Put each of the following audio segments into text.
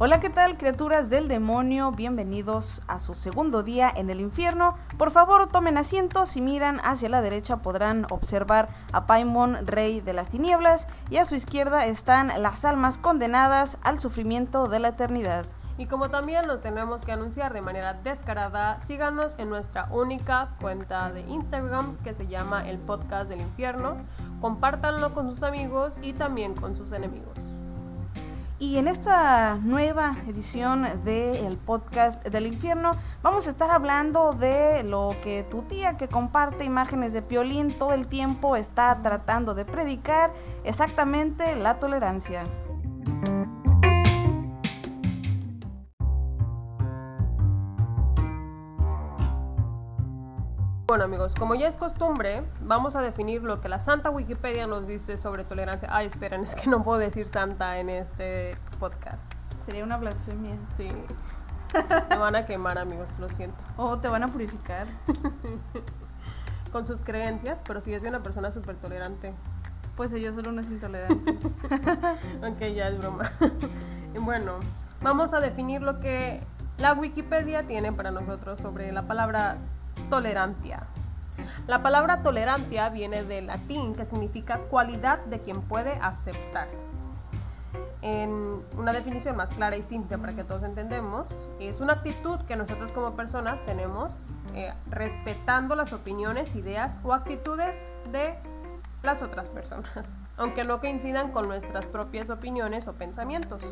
Hola, ¿qué tal criaturas del demonio? Bienvenidos a su segundo día en el infierno. Por favor, tomen asiento. Si miran hacia la derecha podrán observar a Paimon, rey de las tinieblas, y a su izquierda están las almas condenadas al sufrimiento de la eternidad. Y como también los tenemos que anunciar de manera descarada, síganos en nuestra única cuenta de Instagram que se llama El Podcast del Infierno. Compártanlo con sus amigos y también con sus enemigos. Y en esta nueva edición del podcast del infierno vamos a estar hablando de lo que tu tía que comparte imágenes de Piolín todo el tiempo está tratando de predicar, exactamente la tolerancia. Bueno amigos, como ya es costumbre, vamos a definir lo que la Santa Wikipedia nos dice sobre tolerancia. Ay, esperen, es que no puedo decir santa en este podcast. Sería una blasfemia. Sí. Me van a quemar amigos, lo siento. O te van a purificar. Con sus creencias, pero si yo soy una persona súper tolerante. Pues yo solo no es intolerante. ok, ya es broma. bueno, vamos a definir lo que la Wikipedia tiene para nosotros sobre la palabra tolerancia. La palabra tolerancia viene del latín que significa cualidad de quien puede aceptar. En una definición más clara y simple para que todos entendemos, es una actitud que nosotros como personas tenemos eh, respetando las opiniones, ideas o actitudes de las otras personas, aunque no coincidan con nuestras propias opiniones o pensamientos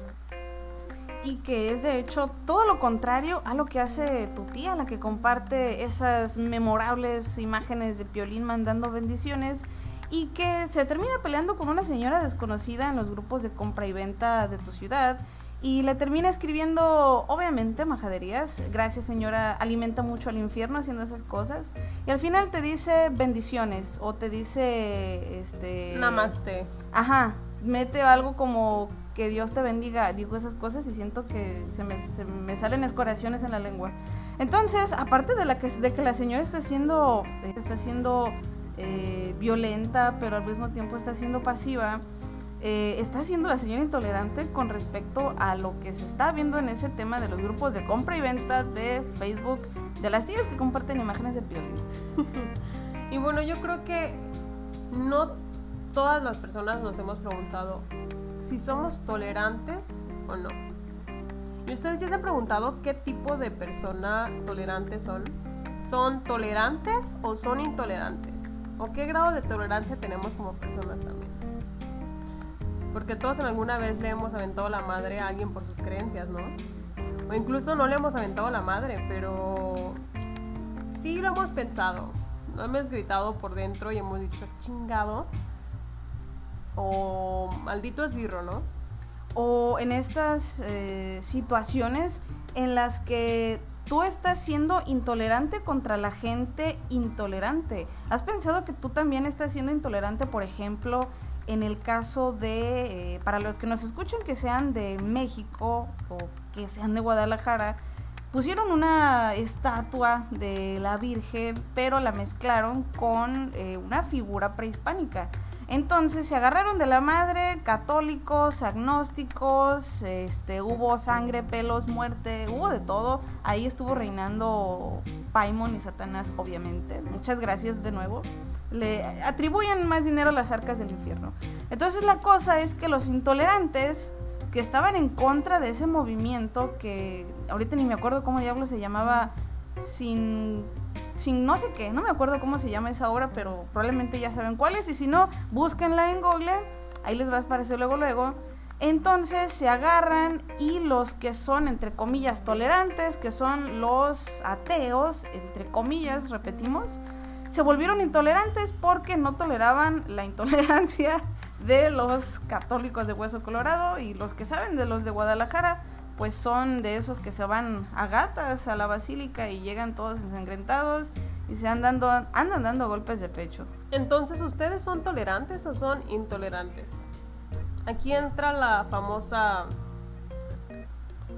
y que es de hecho todo lo contrario a lo que hace tu tía, la que comparte esas memorables imágenes de Piolín mandando bendiciones y que se termina peleando con una señora desconocida en los grupos de compra y venta de tu ciudad y le termina escribiendo, obviamente, majaderías. Gracias, señora, alimenta mucho al infierno haciendo esas cosas. Y al final te dice bendiciones o te dice, este... Namaste. Ajá, mete algo como que Dios te bendiga, digo esas cosas y siento que se me, se me salen escoraciones en la lengua. Entonces, aparte de, la que, de que la señora está siendo, está siendo eh, violenta, pero al mismo tiempo está siendo pasiva, eh, está siendo la señora intolerante con respecto a lo que se está viendo en ese tema de los grupos de compra y venta de Facebook, de las tías que comparten imágenes de Piolín. y bueno, yo creo que no todas las personas nos hemos preguntado si somos tolerantes o no. ¿Y ustedes ya se han preguntado qué tipo de persona tolerante son? ¿Son tolerantes o son intolerantes? ¿O qué grado de tolerancia tenemos como personas también? Porque todos en alguna vez le hemos aventado la madre a alguien por sus creencias, ¿no? O incluso no le hemos aventado la madre, pero sí lo hemos pensado. No hemos gritado por dentro y hemos dicho, chingado, o maldito esbirro, ¿no? O en estas eh, situaciones en las que tú estás siendo intolerante contra la gente intolerante. ¿Has pensado que tú también estás siendo intolerante, por ejemplo, en el caso de, eh, para los que nos escuchen que sean de México o que sean de Guadalajara, pusieron una estatua de la Virgen, pero la mezclaron con eh, una figura prehispánica. Entonces se agarraron de la madre, católicos, agnósticos, este, hubo sangre, pelos, muerte, hubo de todo. Ahí estuvo reinando Paimon y Satanás, obviamente. Muchas gracias de nuevo. Le atribuyen más dinero a las arcas del infierno. Entonces la cosa es que los intolerantes que estaban en contra de ese movimiento que ahorita ni me acuerdo cómo diablo se llamaba sin sin no sé qué, no me acuerdo cómo se llama esa obra, pero probablemente ya saben cuál es, y si no, búsquenla en Google, ahí les va a aparecer luego luego. Entonces se agarran y los que son, entre comillas, tolerantes, que son los ateos, entre comillas, repetimos, se volvieron intolerantes porque no toleraban la intolerancia de los católicos de Hueso Colorado y los que saben de los de Guadalajara, pues son de esos que se van a gatas a la basílica y llegan todos ensangrentados y se andan dando, andan dando golpes de pecho. Entonces, ¿ustedes son tolerantes o son intolerantes? Aquí entra la famosa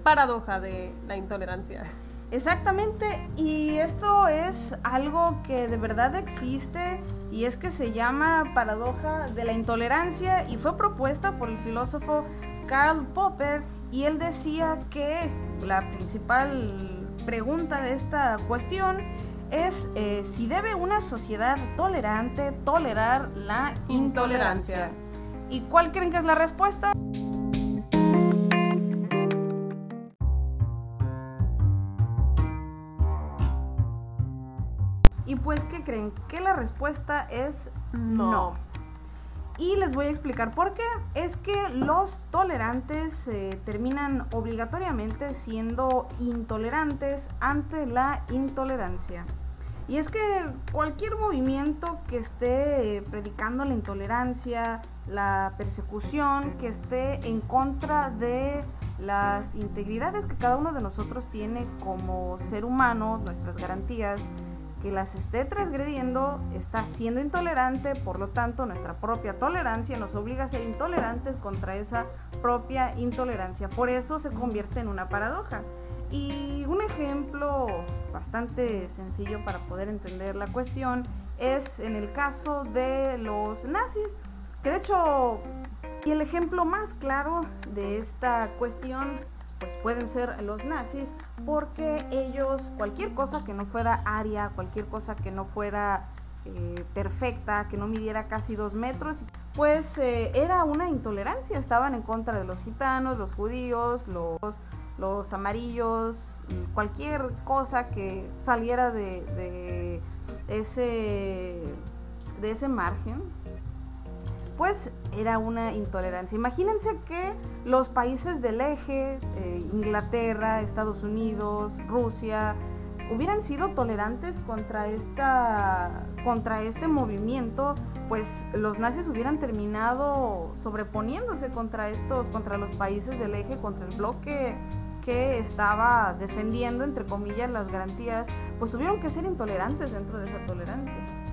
paradoja de la intolerancia. Exactamente, y esto es algo que de verdad existe y es que se llama paradoja de la intolerancia y fue propuesta por el filósofo Karl Popper y él decía que la principal pregunta de esta cuestión es eh, si debe una sociedad tolerante tolerar la intolerancia. ¿Y cuál creen que es la respuesta? Y pues, ¿qué creen? Que la respuesta es no. Y les voy a explicar por qué. Es que los tolerantes eh, terminan obligatoriamente siendo intolerantes ante la intolerancia. Y es que cualquier movimiento que esté predicando la intolerancia, la persecución, que esté en contra de las integridades que cada uno de nosotros tiene como ser humano, nuestras garantías, que las esté transgrediendo está siendo intolerante, por lo tanto nuestra propia tolerancia nos obliga a ser intolerantes contra esa propia intolerancia. Por eso se convierte en una paradoja. Y un ejemplo bastante sencillo para poder entender la cuestión es en el caso de los nazis, que de hecho, y el ejemplo más claro de esta cuestión pues pueden ser los nazis porque ellos cualquier cosa que no fuera aria, cualquier cosa que no fuera eh, perfecta, que no midiera casi dos metros, pues eh, era una intolerancia. Estaban en contra de los gitanos, los judíos, los, los amarillos, cualquier cosa que saliera de, de ese, de ese margen pues era una intolerancia. Imagínense que los países del eje, eh, Inglaterra, Estados Unidos, Rusia, hubieran sido tolerantes contra, esta, contra este movimiento, pues los nazis hubieran terminado sobreponiéndose contra estos, contra los países del eje, contra el bloque que estaba defendiendo, entre comillas, las garantías, pues tuvieron que ser intolerantes dentro de esa tolerancia.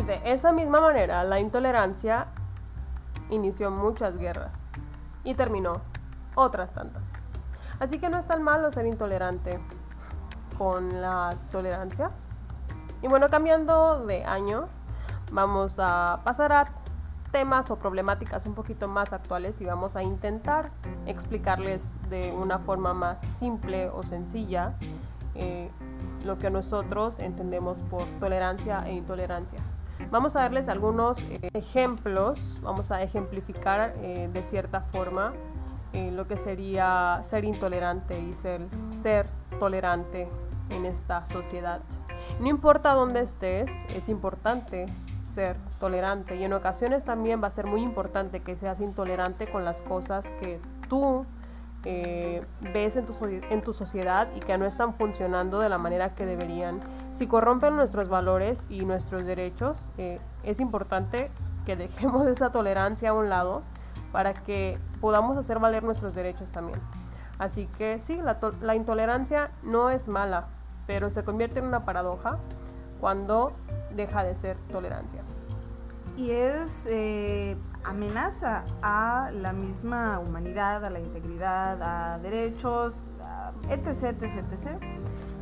Y de esa misma manera, la intolerancia inició muchas guerras y terminó otras tantas. Así que no es tan malo ser intolerante con la tolerancia. Y bueno, cambiando de año, vamos a pasar a temas o problemáticas un poquito más actuales y vamos a intentar explicarles de una forma más simple o sencilla eh, lo que nosotros entendemos por tolerancia e intolerancia. Vamos a darles algunos eh, ejemplos, vamos a ejemplificar eh, de cierta forma eh, lo que sería ser intolerante y ser, ser tolerante en esta sociedad. No importa dónde estés, es importante ser tolerante y en ocasiones también va a ser muy importante que seas intolerante con las cosas que tú ves en tu, en tu sociedad y que no están funcionando de la manera que deberían. Si corrompen nuestros valores y nuestros derechos, eh, es importante que dejemos esa tolerancia a un lado para que podamos hacer valer nuestros derechos también. Así que sí, la, la intolerancia no es mala, pero se convierte en una paradoja cuando deja de ser tolerancia. Y es eh, amenaza a la misma humanidad, a la integridad, a derechos, etc, etc, etc.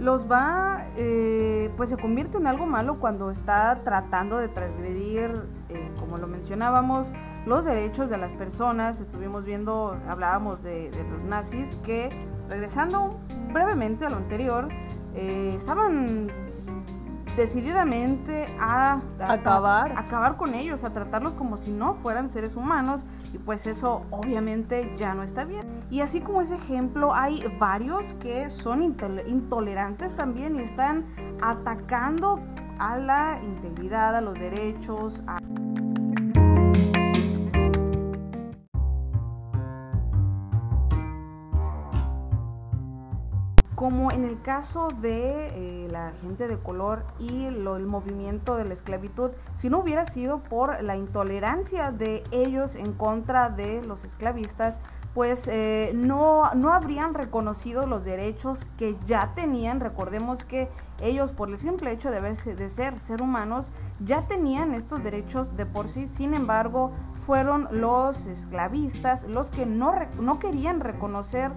Los va, eh, pues se convierte en algo malo cuando está tratando de transgredir, eh, como lo mencionábamos, los derechos de las personas. Estuvimos viendo, hablábamos de, los nazis que, regresando brevemente a lo anterior, eh, estaban decididamente a, acabar. acabar con ellos, a tratarlos como si no fueran seres humanos y pues eso obviamente ya no está bien. Y así como ese ejemplo hay varios que son intolerantes también y están atacando a la integridad, a los derechos, a como en el caso de eh, la gente de color y el movimiento de la esclavitud, si no hubiera sido por la intolerancia de ellos en contra de los esclavistas, pues eh, no, no habrían reconocido los derechos que ya tenían. Recordemos que ellos, por el simple hecho de, de ser ser humanos, ya tenían estos derechos de por sí. Sin embargo, fueron los esclavistas los que no, no querían reconocer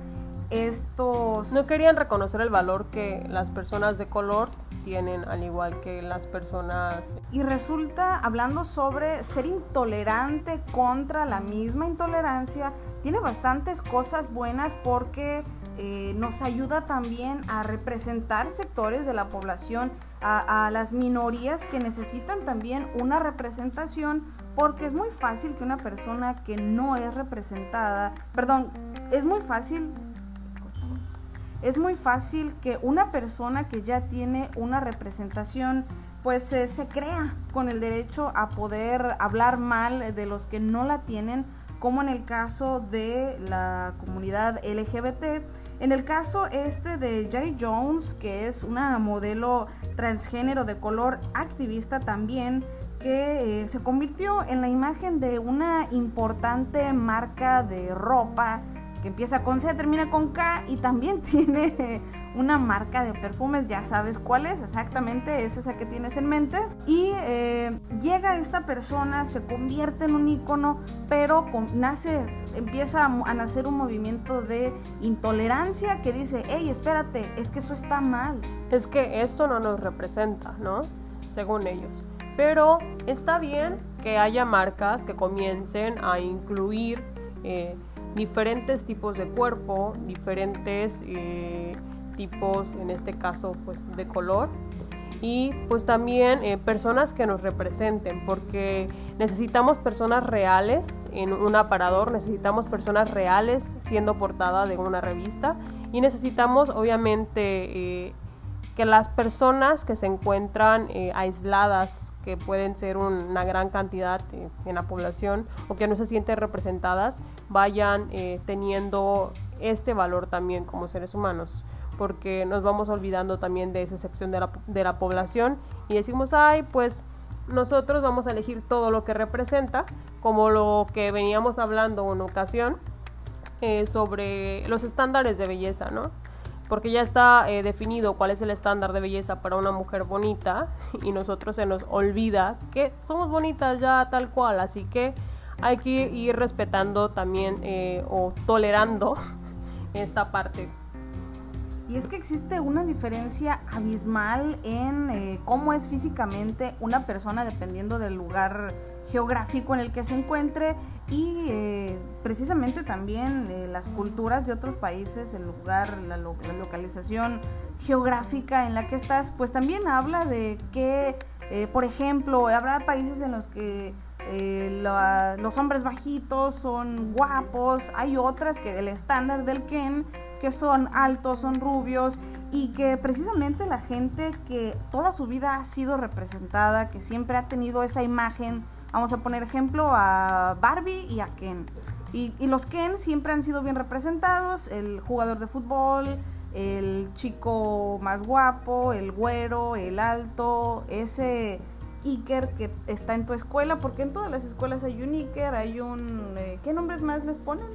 estos... No querían reconocer el valor que las personas de color tienen al igual que las personas. Y resulta, hablando sobre ser intolerante contra la misma intolerancia, tiene bastantes cosas buenas porque eh, nos ayuda también a representar sectores de la población, a, a las minorías que necesitan también una representación porque es muy fácil que una persona que no es representada, perdón, es muy fácil es muy fácil que una persona que ya tiene una representación pues eh, se crea con el derecho a poder hablar mal de los que no la tienen, como en el caso de la comunidad LGBT. En el caso este de Jerry Jones, que es una modelo transgénero de color activista también, que eh, se convirtió en la imagen de una importante marca de ropa que empieza con C, termina con K y también tiene una marca de perfumes, ya sabes cuál es, exactamente es esa que tienes en mente. Y eh, llega esta persona, se convierte en un icono, pero nace, empieza a, nacer un movimiento de intolerancia que dice, hey, espérate, es que eso está mal. Es que esto no nos representa, ¿no? Según ellos. Pero está bien que haya marcas que comiencen a incluir eh, diferentes tipos de cuerpo, diferentes eh, tipos, en este caso, pues de color. Y pues también eh, personas que nos representen, porque necesitamos personas reales en un aparador, necesitamos personas reales siendo portada de una revista y necesitamos obviamente que las personas que se encuentran eh, aisladas, que pueden ser una gran cantidad eh, en la población o que no se sienten representadas, vayan eh, teniendo este valor también como seres humanos porque nos vamos olvidando también de esa sección de la, de la población y decimos, ay, pues nosotros vamos a elegir todo lo que representa, como lo que veníamos hablando en ocasión sobre los estándares de belleza, ¿no? Porque ya está eh, definido cuál es el estándar de belleza para una mujer bonita y nosotros se nos olvida que somos bonitas ya tal cual, así que hay que ir respetando también eh, o tolerando esta parte. Y es que existe una diferencia abismal en eh, cómo es físicamente una persona dependiendo del lugar geográfico en el que se encuentre y eh, precisamente también eh, las culturas de otros países, el lugar, la, localización geográfica en la que estás, pues también habla de que, eh, por ejemplo, habrá países en los que los hombres bajitos son guapos, hay otras que el estándar del Ken que son altos, son rubios y que precisamente la gente que toda su vida ha sido representada, que siempre ha tenido esa imagen Vamos a poner ejemplo a Barbie y a Ken. Y, los Ken siempre han sido bien representados, el jugador de fútbol, el chico más guapo, el güero, el alto, ese Iker que está en tu escuela, porque en todas las escuelas hay un Iker, hay un... Eh, ¿Qué nombres más les ponen?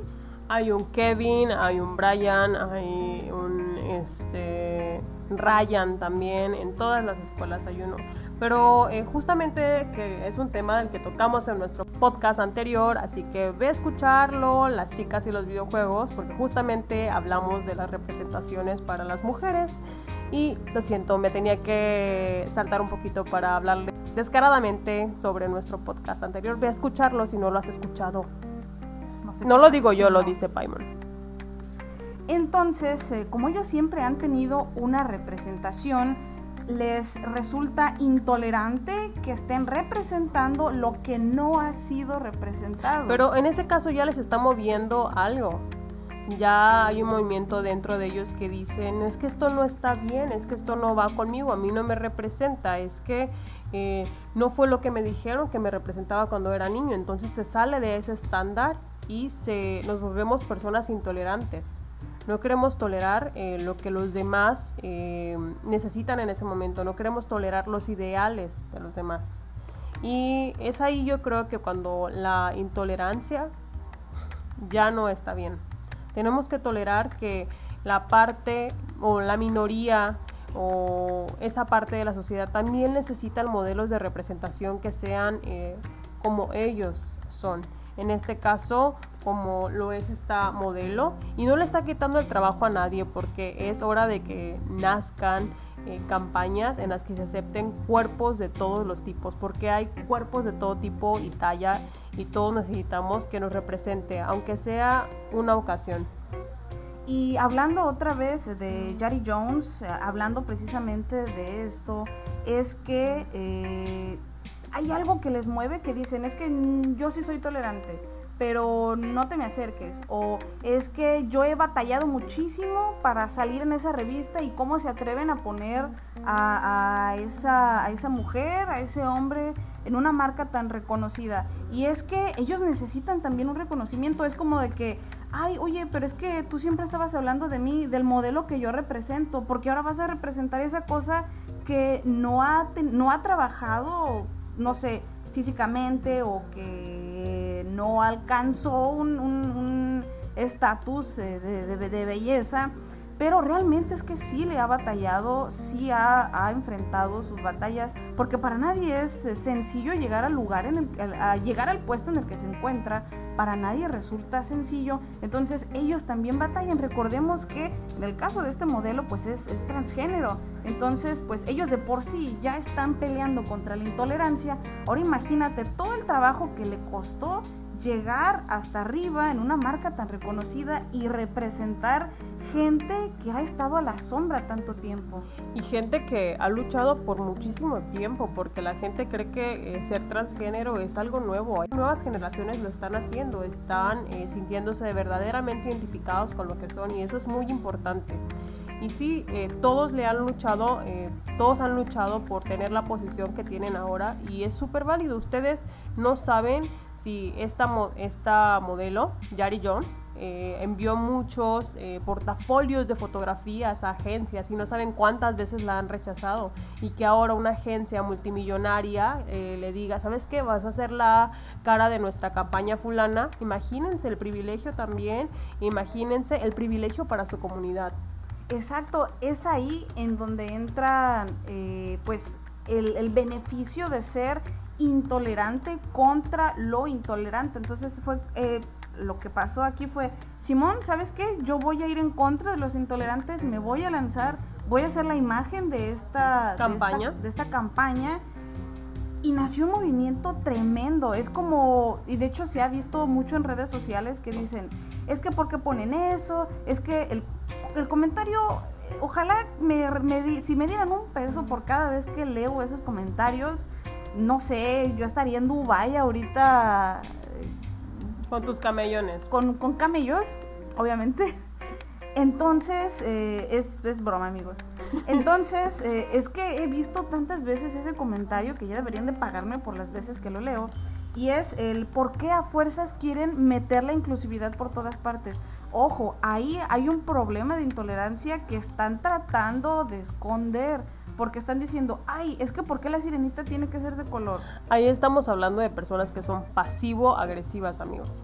Hay un Kevin, hay un Brian, hay un este, Ryan también, en todas las escuelas hay uno. Pero eh, justamente que es un tema del que tocamos en nuestro podcast anterior, así que ve a escucharlo, las chicas y los videojuegos, porque justamente hablamos de las representaciones para las mujeres. Y lo siento, me tenía que saltar un poquito para hablarle descaradamente sobre nuestro podcast anterior. Ve a escucharlo si no lo has escuchado. No, lo digo yo, lo dice Paimon. Entonces, eh, como ellos siempre han tenido una representación, les resulta intolerante que estén representando lo que no ha sido representado. Pero en ese caso ya les está moviendo algo. Ya hay un movimiento dentro de ellos que dicen, es que esto no está bien, es que esto no va conmigo, a mí no me representa, es que eh, no fue lo que me dijeron que me representaba cuando era niño. Entonces se sale de ese estándar y se, nos volvemos personas intolerantes. No queremos tolerar eh, lo que los demás eh, necesitan en ese momento, no queremos tolerar los ideales de los demás. Y es ahí yo creo que cuando la intolerancia ya no está bien. Tenemos que tolerar que la parte o la minoría o esa parte de la sociedad también necesitan modelos de representación que sean eh, como ellos son. En este caso, como lo es esta modelo y no le está quitando el trabajo a nadie porque es hora de que nazcan eh, campañas en las que se acepten cuerpos de todos los tipos porque hay cuerpos de todo tipo y talla y todos necesitamos que nos represente aunque sea una ocasión. Y hablando otra vez de Jari Jones, hablando precisamente de esto, es que eh, hay algo que les mueve que dicen, es que yo sí soy tolerante, pero no te me acerques. O es que yo he batallado muchísimo para salir en esa revista y cómo se atreven a poner a, esa, a esa mujer, a ese hombre en una marca tan reconocida. Y es que ellos necesitan también un reconocimiento. Es como de que ay, oye, pero es que tú siempre estabas hablando de mí, del modelo que yo represento, porque ahora vas a representar esa cosa que no ha, no ha trabajado, no sé, físicamente o que no alcanzó un estatus eh, de belleza pero realmente es que sí le ha batallado, sí ha, enfrentado sus batallas, porque para nadie es eh, sencillo llegar al lugar, llegar al puesto en el que se encuentra, para nadie resulta sencillo, entonces ellos también batallan, recordemos que en el caso de este modelo pues es, es transgénero, entonces pues ellos de por sí ya están peleando contra la intolerancia, ahora imagínate todo el trabajo que le costó llegar hasta arriba en una marca tan reconocida y representar gente que ha estado a la sombra tanto tiempo. Y gente que ha luchado por muchísimo tiempo, porque la gente cree que eh, ser transgénero es algo nuevo. Nuevas generaciones lo están haciendo, están eh, sintiéndose verdaderamente identificados con lo que son y eso es muy importante. Y sí, eh, todos le han luchado, todos han luchado por tener la posición que tienen ahora y es súper válido. Ustedes no saben si esta, esta modelo, Yari Jones, eh, envió muchos eh, portafolios de fotografías a agencias y no saben cuántas veces la han rechazado y que ahora una agencia multimillonaria eh, le diga, ¿sabes qué? Vas a ser la cara de nuestra campaña fulana. Imagínense el privilegio también, imagínense el privilegio para su comunidad. Exacto, es ahí en donde entra pues el, el beneficio de ser intolerante contra lo intolerante. Entonces fue eh, lo que pasó aquí fue, Simón, ¿sabes qué? Yo voy a ir en contra de los intolerantes, me voy a lanzar, voy a hacer la imagen de esta campaña. De esta, campaña. Y nació un movimiento tremendo. Es como, y de hecho se ha visto mucho en redes sociales que dicen, es que porque ponen eso, es que el, el comentario, ojalá me, me, si me dieran un peso por cada vez que leo esos comentarios, no sé, yo estaría en Dubai ahorita. Con tus camellones. Con, camellos, obviamente. Entonces, eh, es, es, broma, amigos. Entonces, eh, es que he visto tantas veces ese comentario que ya deberían de pagarme por las veces que lo leo. Y es el por qué a fuerzas quieren meter la inclusividad por todas partes. Ojo, ahí hay un problema de intolerancia que están tratando de esconder porque están diciendo, ay, es que ¿por qué la sirenita tiene que ser de color? Ahí estamos hablando de personas que son pasivo-agresivas, amigos.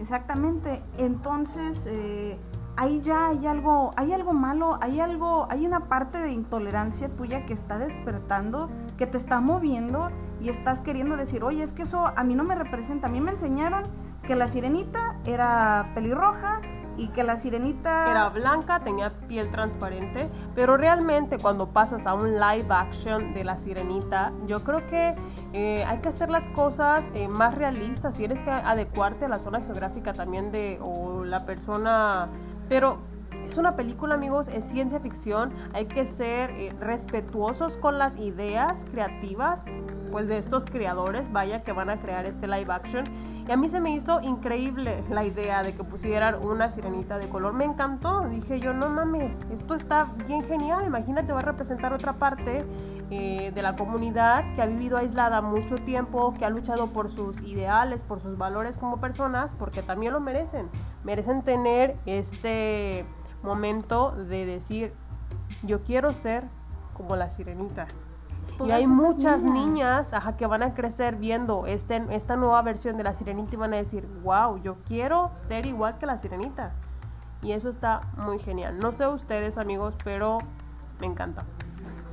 Exactamente. Entonces, eh, ahí ya hay algo, hay algo malo, hay algo, hay una parte de intolerancia tuya que está despertando, que te está moviendo y estás queriendo decir, oye, es que eso a mí no me representa. A mí me enseñaron que la sirenita era pelirroja y que la sirenita era blanca, tenía piel transparente, pero realmente cuando pasas a un live action de la sirenita, yo creo que eh, hay que hacer las cosas eh, más realistas, tienes que adecuarte a la zona geográfica también de o la persona, pero es una película, amigos, es ciencia ficción. Hay que ser eh, respetuosos con las ideas creativas, pues de estos creadores, vaya, que van a crear este live action. Y a mí se me hizo increíble la idea de que pusieran una sirenita de color. Me encantó. Dije yo, no mames, esto está bien genial. Imagínate, va a representar otra parte eh, de la comunidad que ha vivido aislada mucho tiempo, que ha luchado por sus ideales, por sus valores como personas, porque también lo merecen. Merecen tener este momento de decir, yo quiero ser como la sirenita. y hay muchas niñas, que van a crecer viendo este, esta nueva versión de la sirenita y van a decir, wow, yo quiero ser igual que la sirenita. Y eso está muy genial. No sé ustedes amigos, pero me encanta.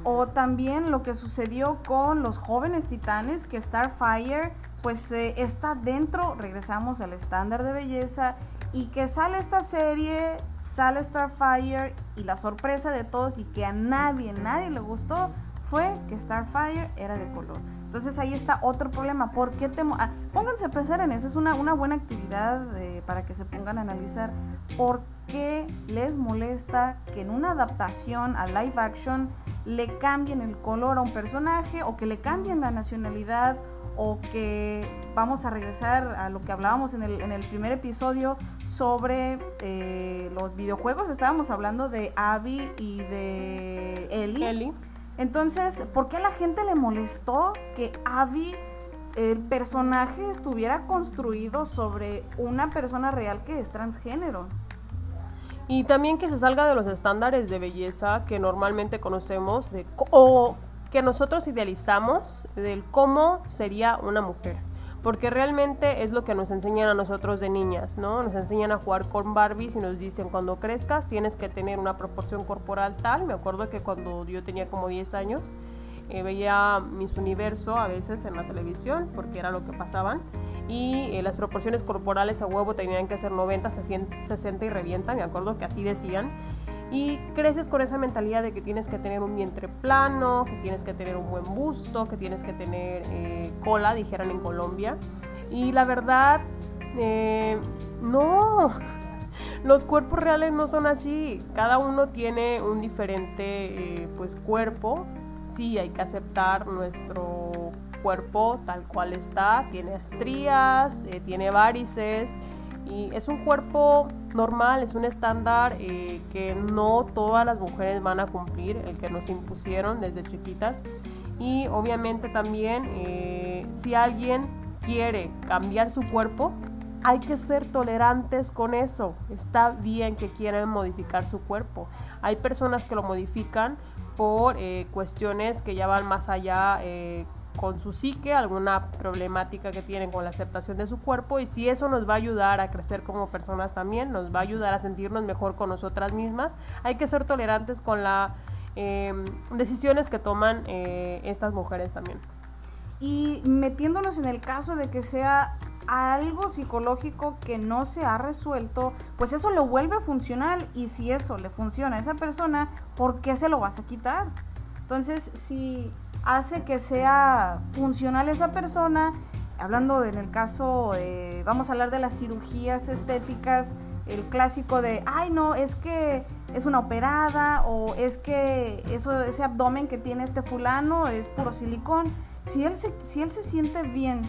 O también lo que sucedió con los jóvenes titanes, que Starfire pues eh, está dentro, regresamos al estándar de belleza y que sale esta serie, sale Starfire y la sorpresa de todos y que a nadie, nadie le gustó fue que Starfire era de color. Entonces ahí está otro problema. ¿Por qué te ah, pónganse a pensar en eso? Es una, buena actividad eh, para que se pongan a analizar por qué les molesta que en una adaptación a live action le cambien el color a un personaje o que le cambien la nacionalidad o que vamos a regresar a lo que hablábamos en el, en el primer episodio sobre eh, los videojuegos. Estábamos hablando de Abby y de Ellie. Ellie. Entonces, ¿por qué a la gente le molestó que Abby, el personaje, estuviera construido sobre una persona real que es transgénero? Y también que se salga de los estándares de belleza que normalmente conocemos de, o que nosotros idealizamos del cómo sería una mujer. Porque realmente es lo que nos enseñan a nosotros de niñas, ¿no? Nos enseñan a jugar con Barbies y nos dicen cuando crezcas tienes que tener una proporción corporal tal. Me acuerdo que cuando yo tenía como 10 años eh, veía Miss Universo a veces en la televisión porque era lo que pasaban y eh, las proporciones corporales a huevo tenían que ser 90, 60 y revienta, me acuerdo que así decían. Y creces con esa mentalidad de que tienes que tener un vientre plano, que tienes que tener un buen busto, que tienes que tener eh, cola, dijeran en Colombia. Y la verdad, eh, no, los cuerpos reales no son así. Cada uno tiene un diferente pues, cuerpo. Sí, hay que aceptar nuestro cuerpo tal cual está, tiene estrías, eh, tiene varices y es un cuerpo normal, es un estándar eh, que no todas las mujeres van a cumplir, el que nos impusieron desde chiquitas y obviamente también eh, si alguien quiere cambiar su cuerpo, hay que ser tolerantes con eso. Está bien que quieran modificar su cuerpo. Hay personas que lo modifican por cuestiones que ya van más allá con su psique, alguna problemática que tienen con la aceptación de su cuerpo y si eso nos va a ayudar a crecer como personas también, nos va a ayudar a sentirnos mejor con nosotras mismas, hay que ser tolerantes con las em, decisiones que toman eh, estas mujeres también. Y metiéndonos en el caso de que sea algo psicológico que no se ha resuelto, pues eso lo vuelve funcional y si eso le funciona a esa persona, ¿por qué se lo vas a quitar? Entonces, si hace que sea funcional esa persona. Hablando en el caso, vamos a hablar de las cirugías estéticas, el clásico de, ay no, es que es una operada o es que eso, ese abdomen que tiene este fulano es puro silicón. Si él se, si él se siente bien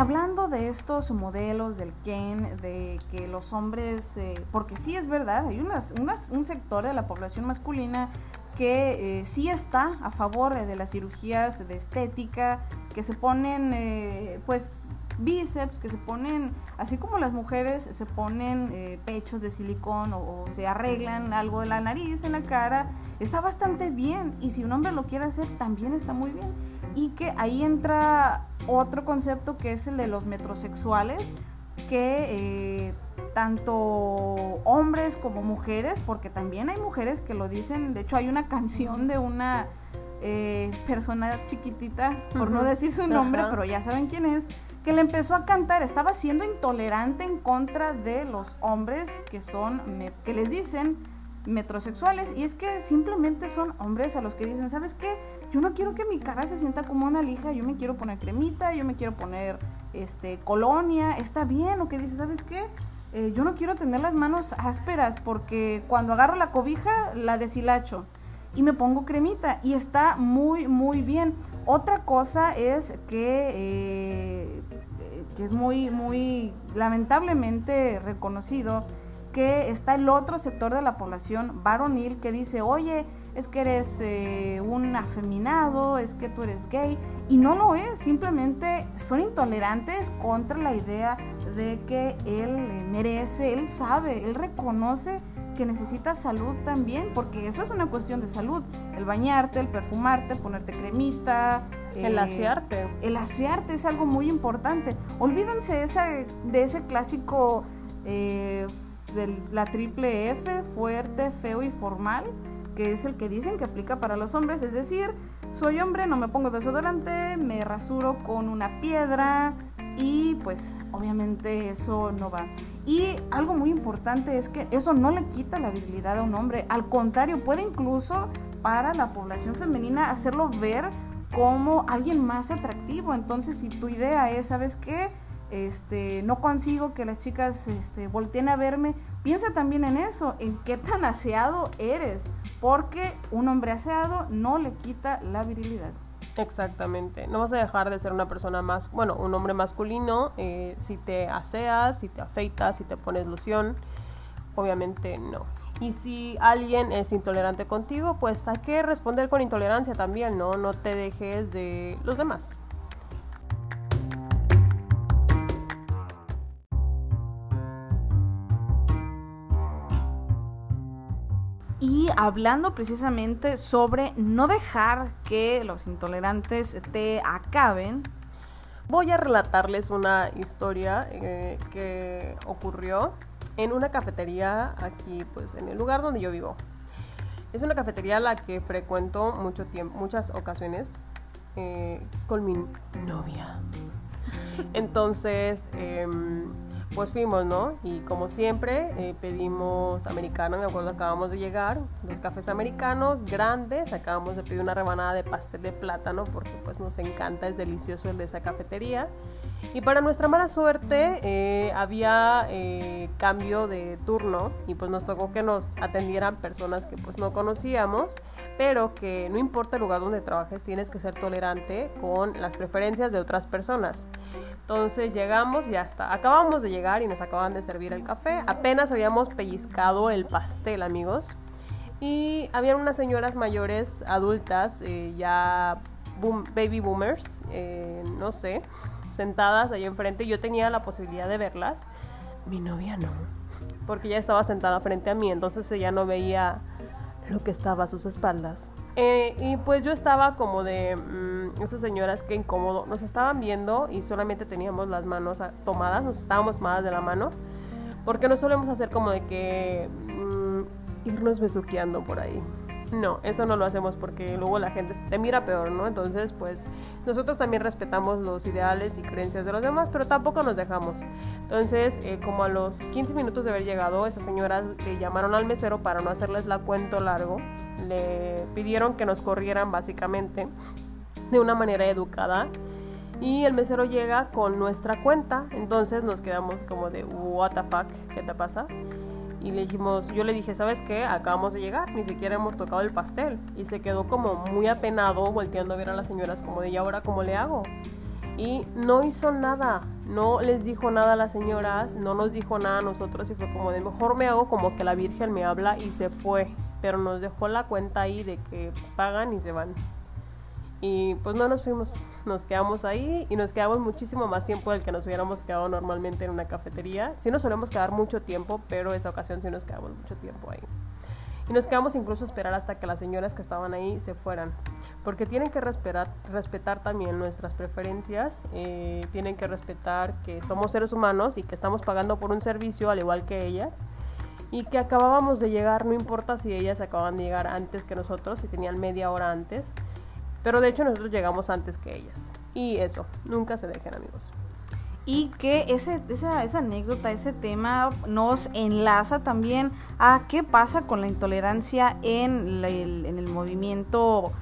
hablando de estos modelos del Ken, de que los hombres, eh, porque sí es verdad, hay un sector de la población masculina que eh, sí está a favor de las cirugías de estética, que se ponen eh, pues bíceps, que se ponen, así como las mujeres se ponen pechos de silicón o, se arreglan algo de la nariz, en la cara, está bastante bien. Y si un hombre lo quiere hacer, también está muy bien. Y que ahí entra otro concepto que es el de los metrosexuales, que eh, tanto hombres como mujeres, porque también hay mujeres que lo dicen, de hecho hay una canción de una eh, persona chiquitita, por no decir su nombre, pero ya saben quién es, que le empezó a cantar, estaba siendo intolerante en contra de los hombres que son, que les dicen metrosexuales, y es que simplemente son hombres a los que dicen, ¿sabes qué? yo no quiero que mi cara se sienta como una lija, yo me quiero poner cremita, yo me quiero poner este colonia, está bien, o que dice, ¿sabes qué? Eh, yo no quiero tener las manos ásperas porque cuando agarro la cobija la deshilacho y me pongo cremita y está muy muy bien. Otra cosa es que, eh, que es muy muy lamentablemente reconocido que está el otro sector de la población varonil que dice, oye, es que eres eh, un afeminado, es que tú eres gay, y no lo es, simplemente son intolerantes contra la idea de que él merece, él sabe, él reconoce que necesitas salud también, porque eso es una cuestión de salud, el bañarte, el perfumarte, ponerte cremita. El eh, asearte. El asearte es algo muy importante. Olvídense esa, de ese clásico... Eh, de la triple F, fuerte, feo y formal, que es el que dicen que aplica para los hombres, es decir, soy hombre, no me pongo desodorante, me rasuro con una piedra y pues obviamente eso no va. Y algo muy importante es que eso no le quita la virilidad a un hombre, al contrario, puede incluso para la población femenina hacerlo ver como alguien más atractivo. Entonces, si tu idea es, ¿sabes qué? Este, no consigo que las chicas este, volteen a verme, piensa también en eso, en qué tan aseado eres, porque un hombre aseado no le quita la virilidad. Exactamente. No vas a dejar de ser una persona más, bueno, un hombre masculino eh, si te aseas, si te afeitas, si te pones loción. Obviamente no. Y si alguien es intolerante contigo, pues hay que responder con intolerancia también, ¿no? No te dejes de los demás. Hablando precisamente sobre no dejar que los intolerantes te acaben, voy a relatarles una historia eh, que ocurrió en una cafetería aquí, pues en el lugar donde yo vivo. Es una cafetería a la que frecuento mucho tiempo, muchas ocasiones eh, con mi novia. Entonces, em, pues fuimos, ¿no? Y como siempre, eh, pedimos americano, me acuerdo, acabamos de llegar, los cafés americanos grandes, acabamos de pedir una rebanada de pastel de plátano porque pues nos encanta, es delicioso el de esa cafetería. Y para nuestra mala suerte eh, había eh, cambio de turno y pues nos tocó que nos atendieran personas que pues no conocíamos, pero que no importa el lugar donde trabajes, tienes que ser tolerante con las preferencias de otras personas. Entonces llegamos, ya está. Acabamos de llegar y nos acaban de servir el café. Apenas habíamos pellizcado el pastel, amigos. Y habían unas señoras mayores, adultas, eh, ya baby boomers, eh, no sé, sentadas ahí enfrente. Yo tenía la posibilidad de verlas. Mi novia no, porque ella estaba sentada frente a mí, entonces ella no veía lo que estaba a sus espaldas. Eh, y pues yo estaba como de mm, esas señoras que incómodo, nos estaban viendo y solamente teníamos las manos tomadas, nos estábamos tomadas de la mano, porque no solemos hacer como de que mm, irnos besuqueando por ahí. No, eso no lo hacemos porque luego la gente te mira peor, ¿no? Entonces, pues nosotros también respetamos los ideales y creencias de los demás, pero tampoco nos dejamos. Entonces, eh, como a los 15 minutos de haber llegado, esas señoras le llamaron al mesero para no hacerles la cuento largo. Le pidieron que nos corrieran básicamente de una manera educada. Y el mesero llega con nuestra cuenta. Entonces nos quedamos como de, ¿What the fuck? ¿Qué te pasa? y le dijimos, yo le dije, ¿sabes qué? Acabamos de llegar, ni siquiera hemos tocado el pastel. Y se quedó como muy apenado, volteando a ver a las señoras como de, ¿y ahora cómo le hago? Y no hizo nada, no les dijo nada a las señoras, no nos dijo nada a nosotros y fue como de, mejor me hago como que la Virgen me habla y se fue. Pero nos dejó la cuenta ahí de que pagan y se van. Y pues no nos fuimos, nos quedamos ahí y nos quedamos muchísimo más tiempo del que nos hubiéramos quedado normalmente en una cafetería. Sí nos solemos quedar mucho tiempo, pero esa ocasión sí nos quedamos mucho tiempo ahí. Y nos quedamos incluso a esperar hasta que las señoras que estaban ahí se fueran. Porque tienen que respetar, respetar también nuestras preferencias, eh, tienen que respetar que somos seres humanos y que estamos pagando por un servicio al igual que ellas. Y que acabábamos de llegar, no importa si ellas acaban de llegar antes que nosotros, si tenían media hora antes pero de hecho nosotros llegamos antes que ellas. Y eso, nunca se dejen amigos. Y que ese, esa, esa anécdota, ese tema nos enlaza también a qué pasa con la intolerancia en el, en el movimiento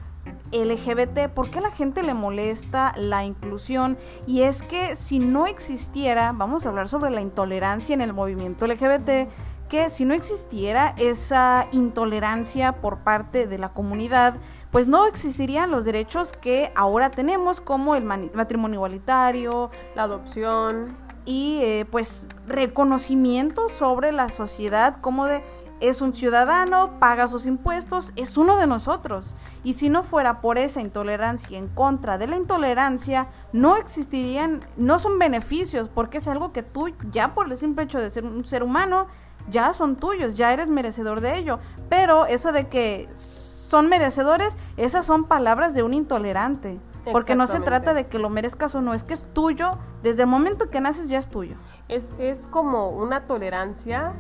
LGBT, ¿por qué a la gente le molesta la inclusión? Y es que si no existiera, vamos a hablar sobre la intolerancia en el movimiento LGBT, que si no existiera esa intolerancia por parte de la comunidad, pues no existirían los derechos que ahora tenemos como el matrimonio igualitario, la adopción y eh, pues reconocimiento sobre la sociedad como de es un ciudadano, paga sus impuestos, es uno de nosotros. Y si no fuera por esa intolerancia en contra de la intolerancia, no existirían, no son beneficios, porque es algo que tú ya por el simple hecho de ser un ser humano, ya son tuyos, ya eres merecedor de ello. Pero eso de que son merecedores, esas son palabras de un intolerante. Porque no se trata de que lo merezcas o no, es que es tuyo, desde el momento que naces ya es tuyo. Es, es como una tolerancia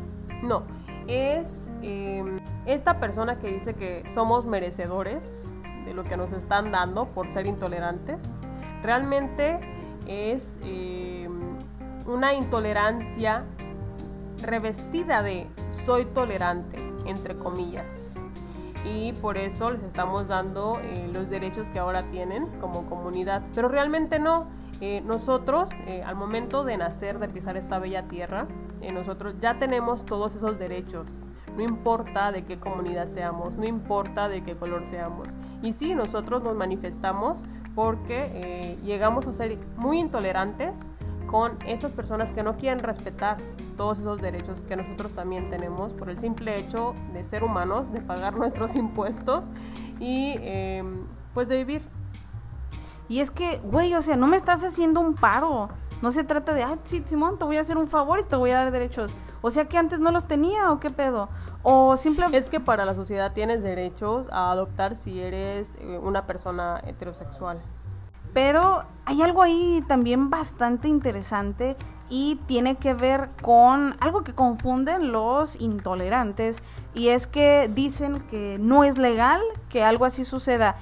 No, es em, esta persona que dice que somos merecedores de lo que nos están dando por ser intolerantes. Realmente es em, una intolerancia revestida de soy tolerante, entre comillas. Y por eso les estamos dando eh, los derechos que ahora tienen como comunidad. Pero realmente no. Eh, nosotros, eh, al momento de nacer, de pisar esta bella tierra, nosotros ya tenemos todos esos derechos. No importa de qué comunidad seamos, no importa de qué color seamos. Y sí, nosotros nos manifestamos porque llegamos a ser muy intolerantes con estas personas que no quieren respetar todos esos derechos que nosotros también tenemos por el simple hecho de ser humanos, de pagar nuestros impuestos y em, pues de vivir. Y es que, güey, o sea, no me estás haciendo un paro. No se trata de, ah, sí, Simón, te voy a hacer un favor y te voy a dar derechos. O sea que antes no los tenía o qué pedo. O simplemente... Es que para la sociedad tienes derechos a adoptar si eres eh, una persona heterosexual. Pero hay algo ahí también bastante interesante y tiene que ver con algo que confunden los intolerantes y es que dicen que no es legal que algo así suceda.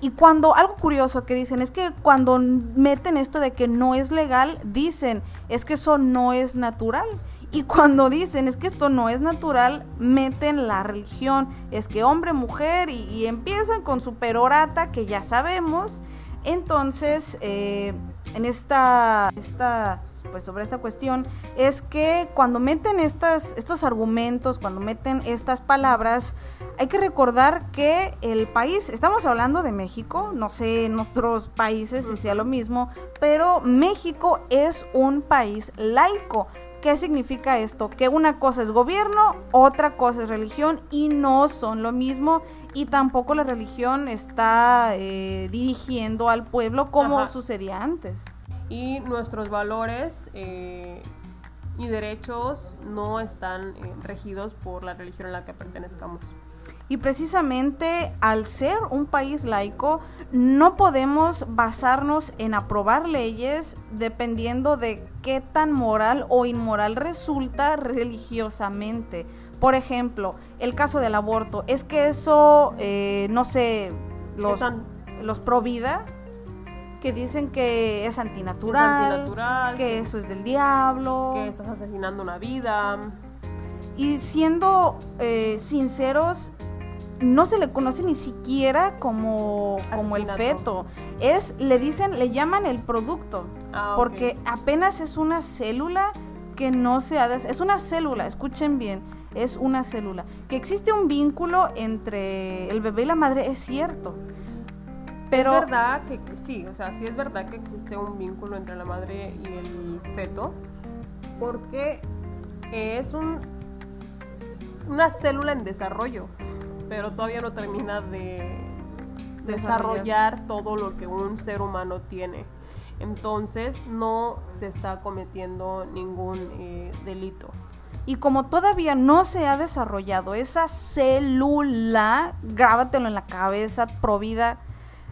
Y cuando, algo curioso que dicen es que cuando meten esto de que no es legal, dicen es que eso no es natural. Y cuando dicen es que esto no es natural, meten la religión, es que hombre, mujer, y, y empiezan con su perorata que ya sabemos. Entonces, eh, en esta, esta, pues sobre esta cuestión, es que cuando meten estas, estos argumentos, cuando meten estas palabras, hay que recordar que el país, estamos hablando de México, no sé en otros países si sea lo mismo, pero México es un país laico. ¿Qué significa esto? Que una cosa es gobierno, otra cosa es religión y no son lo mismo y tampoco la religión está eh, dirigiendo al pueblo como sucedía antes. Y nuestros valores eh, y derechos no están eh, regidos por la religión a la que pertenezcamos. Y precisamente al ser un país laico, no podemos basarnos en aprobar leyes dependiendo de qué tan moral o inmoral resulta religiosamente. Por ejemplo, el caso del aborto. Es que eso, eh, no sé, los, los pro vida, que dicen que es antinatural, que, eso es del diablo, que estás asesinando una vida. Y siendo eh, sinceros, no se le conoce ni siquiera como, como el feto. Es, le dicen, le llaman el producto. Ah, porque apenas es una célula que no se ha... Es una célula, escuchen bien, es una célula. Que existe un vínculo entre el bebé y la madre, es cierto. Pero... Es verdad que sí, o sea, sí es verdad que existe un vínculo entre la madre y el feto. Porque es un, una célula en desarrollo pero todavía no termina de desarrollar todo lo que un ser humano tiene. Entonces no se está cometiendo ningún eh, delito. Y como todavía no se ha desarrollado esa célula, grábatelo en la cabeza, provida,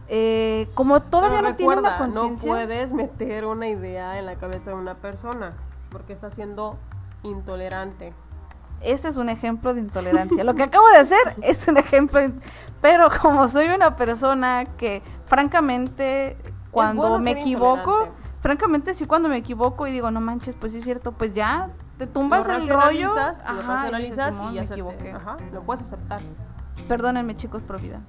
eh, como todavía no tiene una conciencia. No puedes meter una idea en la cabeza de una persona porque está siendo intolerante. Ese es un ejemplo de intolerancia. Lo que acabo de hacer es un ejemplo, pero como soy una persona que francamente cuando me equivoco, francamente sí cuando me equivoco y digo, no manches, pues sí es cierto, pues ya te tumbas el rollo, ajá, lo racionalizas y, ya me equivoqué. ajá, lo puedes aceptar. Perdónenme, chicos, por vida.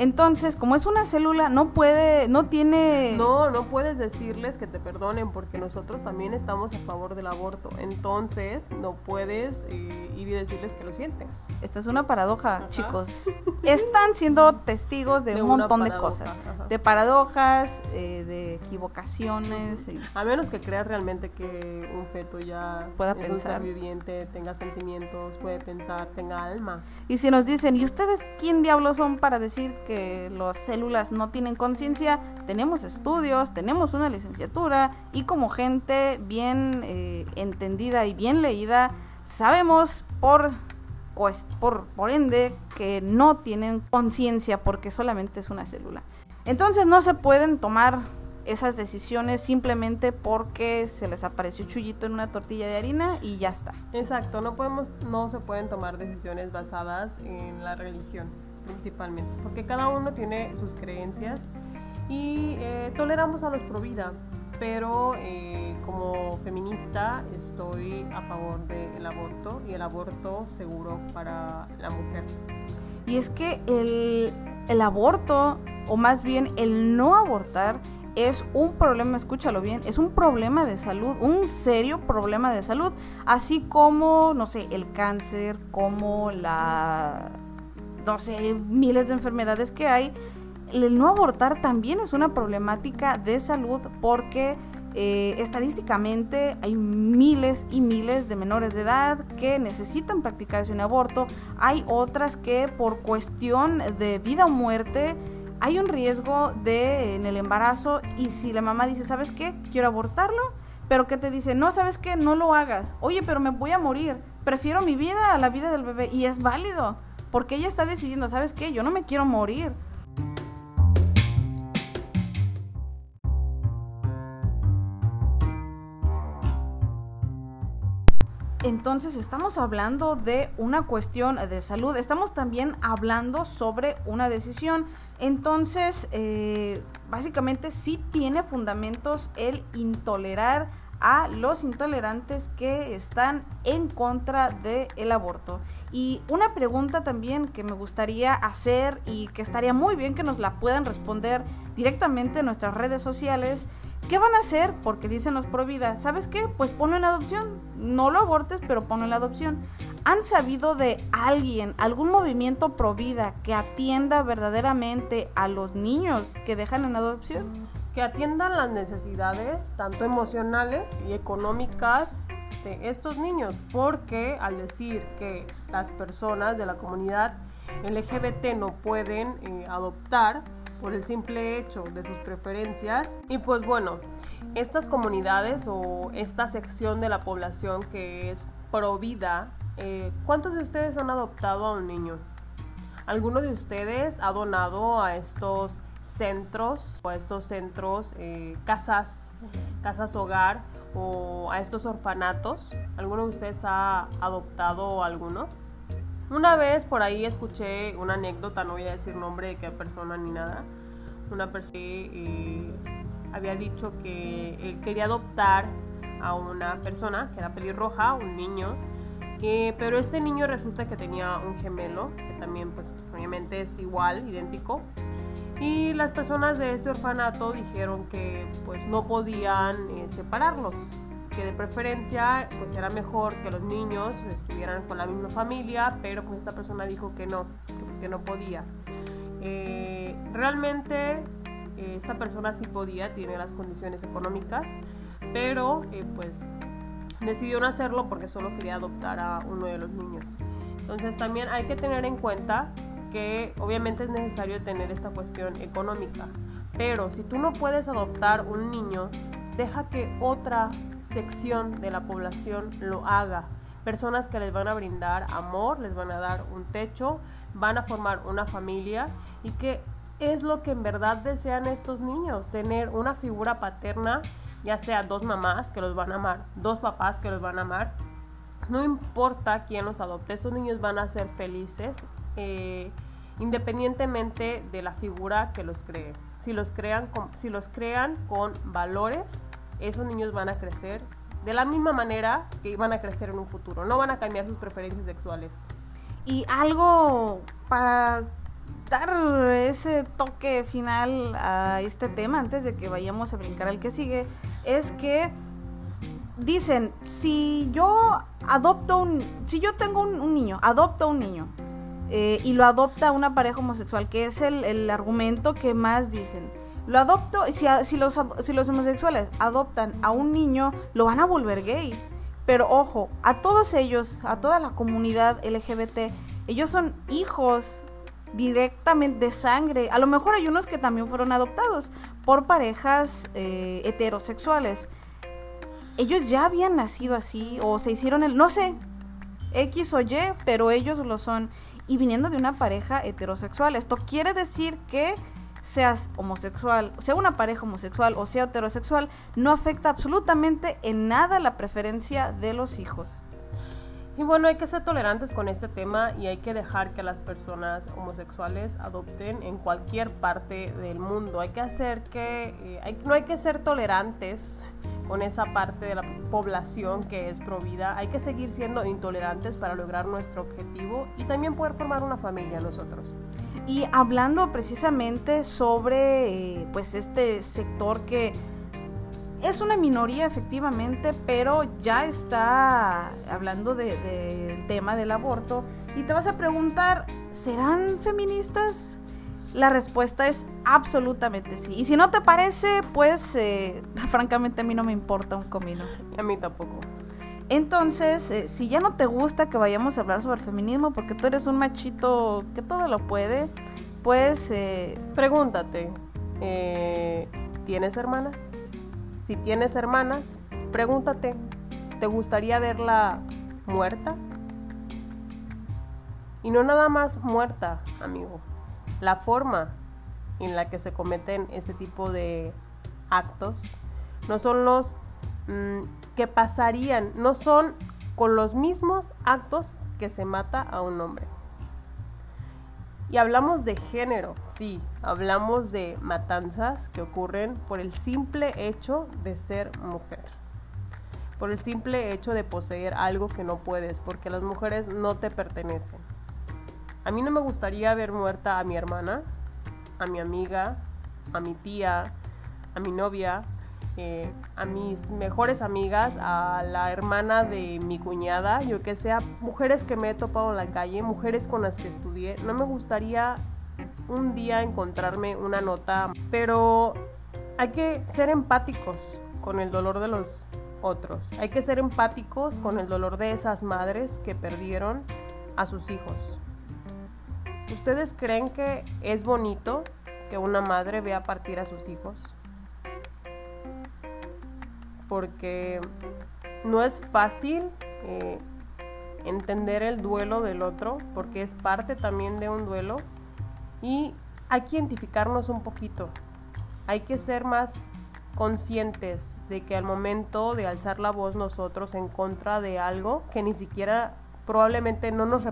Entonces, como es una célula, no puede, no tiene... No, no puedes decirles que te perdonen porque nosotros también estamos a favor del aborto. Entonces, no puedes eh, ir y decirles que lo sientes. Esta es una paradoja, chicos. Están siendo testigos de, un montón de cosas. De paradojas, eh, de equivocaciones. A menos que creas realmente que un feto ya pueda pensar. un ser viviente, tenga sentimientos, puede pensar, tenga alma. Y si nos dicen, ¿y ustedes quién diablos son para decir que que las células no tienen conciencia, tenemos estudios, tenemos una licenciatura y como gente bien eh, entendida y bien leída, sabemos por, por, por ende que no tienen conciencia porque solamente es una célula. Entonces no se pueden tomar esas decisiones simplemente porque se les apareció chullito en una tortilla de harina y ya está. Exacto, no podemos, no se pueden tomar decisiones basadas en la religión principalmente, porque cada uno tiene sus creencias y eh, toleramos a los pro vida, pero eh, como feminista estoy a favor del aborto y el aborto seguro para la mujer. Y es que el, el aborto, o más bien el no abortar, es un problema, escúchalo bien, es un problema de salud, un serio problema de salud, así como, no sé, el cáncer, como la, no sé, miles de enfermedades que hay. El no abortar también es una problemática de salud porque eh, estadísticamente hay miles y miles de menores de edad que necesitan practicarse un aborto. Hay otras que por cuestión de vida o muerte hay un riesgo de en el embarazo y si la mamá dice, ¿sabes qué? Quiero abortarlo, pero que te dice, no, ¿sabes qué? No lo hagas. Oye, pero me voy a morir. Prefiero mi vida a la vida del bebé y es válido porque ella está decidiendo, ¿sabes qué? Yo no me quiero morir. Entonces estamos hablando de una cuestión de salud, estamos también hablando sobre una decisión. Entonces, eh, básicamente sí tiene fundamentos el intolerar a los intolerantes que están en contra del aborto. Y una pregunta también que me gustaría hacer y que estaría muy bien que nos la puedan responder directamente en nuestras redes sociales ¿Qué van a hacer? Porque dicen los pro vida, ¿sabes qué? Pues ponlo en adopción. No lo abortes, pero ponlo en adopción. ¿Han sabido de alguien, algún movimiento pro vida que atienda verdaderamente a los niños que dejan en adopción? Que atiendan las necesidades, tanto emocionales y económicas, de estos niños. Porque al decir que las personas de la comunidad LGBT no pueden eh, adoptar, por el simple hecho de sus preferencias. Y pues bueno, estas comunidades o esta sección de la población que es pro vida, eh, ¿cuántos de ustedes han adoptado a un niño? ¿Alguno de ustedes ha donado a estos centros o a estos centros, eh, casas, casas hogar o a estos orfanatos? ¿Alguno de ustedes ha adoptado alguno? Una vez por ahí escuché una anécdota, no voy a decir nombre de qué persona ni nada. Una persona que eh, había dicho que él quería adoptar a una persona que era pelirroja, un niño, eh, pero este niño resulta que tenía un gemelo, que también pues obviamente es igual, idéntico. Y las personas de este orfanato dijeron que pues no podían eh, separarlos, que de preferencia pues era mejor que los niños estuvieran con la misma familia, pero pues esta persona dijo que no, que no podía. Eh, realmente eh, esta persona sí podía, tiene las condiciones económicas, pero eh, pues decidió no hacerlo porque solo quería adoptar a uno de los niños. Entonces también hay que tener en cuenta que obviamente es necesario tener esta cuestión económica, pero si tú no puedes adoptar un niño, deja que otra sección de la población lo haga. Personas que les van a brindar amor, les van a dar un techo, van a formar una familia y que es lo que en verdad desean estos niños, tener una figura paterna, ya sea dos mamás que los van a amar, dos papás que los van a amar. No importa quién los adopte, estos niños van a ser felices eh, independientemente de la figura que los cree. Si los, crean si los crean con valores, esos niños van a crecer de la misma manera que van a crecer en un futuro. No van a cambiar sus preferencias sexuales. Y algo para dar ese toque final a este tema antes de que vayamos a brincar al que sigue es que dicen si yo adopto un si yo tengo un, niño adopto un niño eh, y lo adopta una pareja homosexual que es el, el argumento que más dicen lo adopto, si, si, los, si los homosexuales adoptan a un niño, lo van a volver gay. Pero ojo, a todos ellos, a toda la comunidad LGBT, ellos son hijos directamente de sangre. A lo mejor hay unos que también fueron adoptados por parejas eh, heterosexuales. Ellos ya habían nacido así o se hicieron el, no sé, X o Y, pero ellos lo son. Y viniendo de una pareja heterosexual. Esto quiere decir que seas homosexual, sea una pareja homosexual o sea heterosexual, no afecta absolutamente en nada la preferencia de los hijos. Y bueno, hay que ser tolerantes con este tema y hay que dejar que las personas homosexuales adopten en cualquier parte del mundo. Hay que hacer que, eh, no hay que ser tolerantes con esa parte de la población que es provida. Hay que seguir siendo intolerantes para lograr nuestro objetivo y también poder formar una familia nosotros. Y hablando precisamente sobre eh, pues este sector que es una minoría efectivamente, pero ya está hablando del tema del aborto y te vas a preguntar, ¿serán feministas? La respuesta es absolutamente sí. Y si no te parece, pues eh, francamente a mí no me importa un comino. A mí tampoco. Entonces, eh, si ya no te gusta que vayamos a hablar sobre feminismo porque tú eres un machito que todo lo puede, pues... Eh, Pregúntate, ¿tienes hermanas? Si tienes hermanas, pregúntate, ¿te gustaría verla muerta? Y no nada más muerta, amigo. La forma en la que se cometen ese tipo de actos no son los mm, que pasarían, no son con los mismos actos que se mata a un hombre. Y hablamos de género, sí, hablamos de matanzas que ocurren por el simple hecho de ser mujer, por el simple hecho de poseer algo que no puedes, porque las mujeres no te pertenecen. A mí no me gustaría ver muerta a mi hermana, a mi amiga, a mi tía, a mi novia, eh, a mis mejores amigas, a la hermana de mi cuñada, yo que sea, mujeres que me he topado en la calle, mujeres con las que estudié. No me gustaría un día encontrarme una nota, pero hay que ser empáticos con el dolor de los otros. Hay que ser empáticos con el dolor de esas madres que perdieron a sus hijos. ¿Ustedes creen que es bonito que una madre vea partir a sus hijos? porque no es fácil eh, entender el duelo del otro, porque es parte también de un duelo, y hay que identificarnos un poquito, hay que ser más conscientes de que al momento de alzar la voz nosotros en contra de algo que ni siquiera probablemente no nos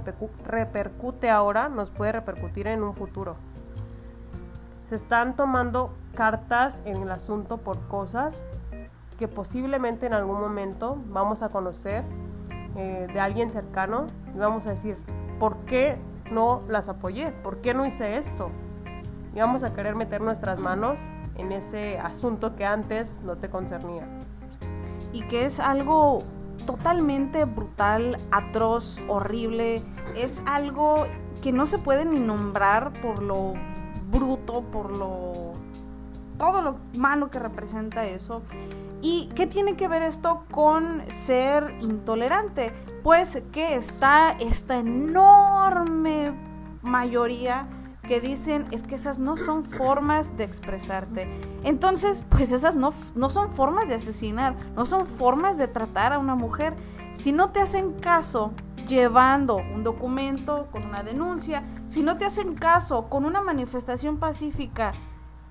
repercute ahora, nos puede repercutir en un futuro. Se están tomando cartas en el asunto por cosas que posiblemente en algún momento vamos a conocer eh, de alguien cercano y vamos a decir, ¿por qué no las apoyé? ¿Por qué no hice esto? Y vamos a querer meter nuestras manos en ese asunto que antes no te concernía. Y que es algo totalmente brutal, atroz, horrible. Es algo que no se puede ni nombrar por lo bruto, por lo... todo lo malo que representa eso. ¿Y qué tiene que ver esto con ser intolerante? Pues que está esta enorme mayoría que dicen es que esas no son formas de expresarte. Entonces, pues esas no, no son formas de asesinar, no son formas de tratar a una mujer. Si no te hacen caso llevando un documento con una denuncia, si no te hacen caso con una manifestación pacífica,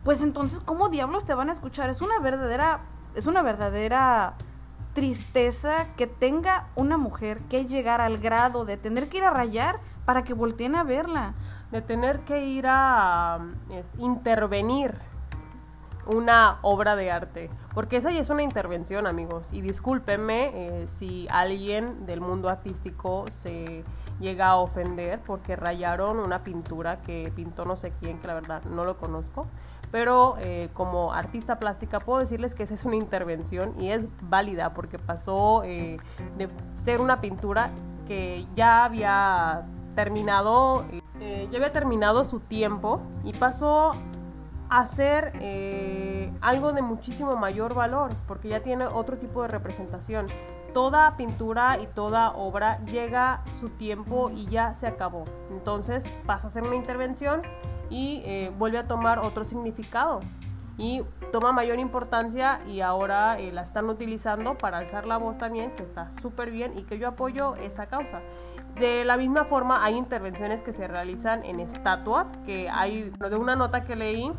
pues entonces, ¿cómo diablos te van a escuchar? Es una verdadera es una verdadera tristeza que tenga una mujer que llegar al grado de tener que ir a rayar para que volteen a verla. De tener que ir a intervenir una obra de arte. Porque esa ya es una intervención, amigos. Y discúlpenme eh, si alguien del mundo artístico se llega a ofender porque rayaron una pintura que pintó no sé quién, que la verdad no lo conozco pero eh, como artista plástica puedo decirles que esa es una intervención y es válida porque pasó eh, de ser una pintura que ya había terminado, eh, ya había terminado su tiempo y pasó a ser algo de muchísimo mayor valor porque ya tiene otro tipo de representación. Toda pintura y toda obra llega su tiempo y ya se acabó. Entonces pasa a ser una intervención y eh, vuelve a tomar otro significado. Y toma mayor importancia y ahora eh, la están utilizando para alzar la voz también, que está súper bien y que yo apoyo esa causa. De la misma forma hay intervenciones que se realizan en estatuas, que hay de una nota que leí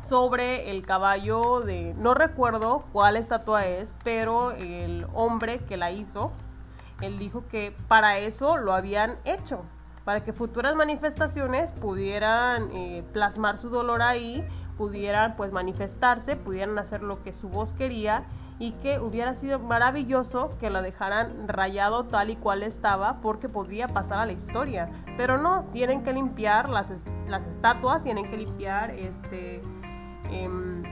sobre el caballo de, no recuerdo cuál estatua es, pero el hombre que la hizo, él dijo que para eso lo habían hecho, para que futuras manifestaciones pudieran eh, plasmar su dolor ahí, pudieran pues manifestarse, pudieran hacer lo que su voz quería y que hubiera sido maravilloso que lo dejaran rayado tal y cual estaba porque podría pasar a la historia. Pero no, tienen que limpiar las, las estatuas, tienen que limpiar este, em,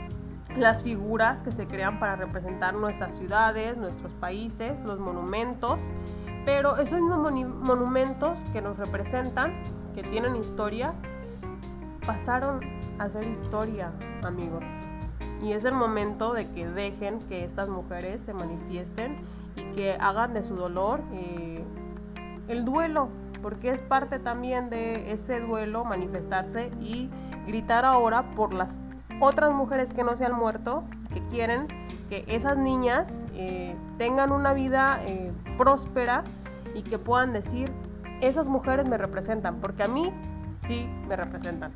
las figuras que se crean para representar nuestras ciudades, nuestros países, los monumentos. Pero esos monumentos que nos representan, que tienen historia, pasaron a ser historia, amigos. Y es el momento de que dejen que estas mujeres se manifiesten y que hagan de su dolor eh, el duelo, porque es parte también de ese duelo manifestarse y gritar ahora por las otras mujeres que no se han muerto, que quieren que esas niñas eh, tengan una vida eh, próspera y que puedan decir, esas mujeres me representan, porque a mí sí me representan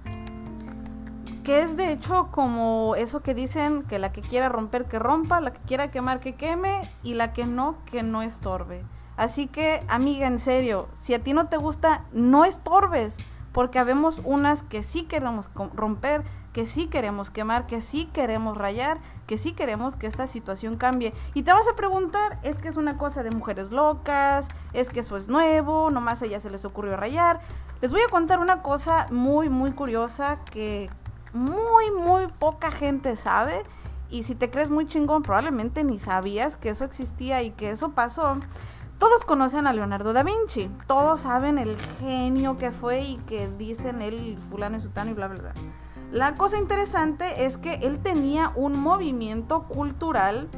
que es de hecho como eso que dicen que la que quiera romper que rompa, la que quiera quemar que queme y la que no que no estorbe. Así que amiga, en serio, si a ti no te gusta, no estorbes, porque habemos unas que sí queremos romper, que sí queremos quemar, que sí queremos rayar, que sí queremos que esta situación cambie. Y te vas a preguntar, es que es una cosa de mujeres locas, es que eso es nuevo, nomás a ellas se les ocurrió rayar. Les voy a contar una cosa muy, muy curiosa que muy, muy poca gente sabe. Y si te crees muy chingón, probablemente ni sabías que eso existía y que eso pasó. Todos conocen a Leonardo da Vinci. Todos saben el genio que fue y que dicen él, fulano y sutano y bla, bla, bla. La cosa interesante es que él tenía un movimiento cultural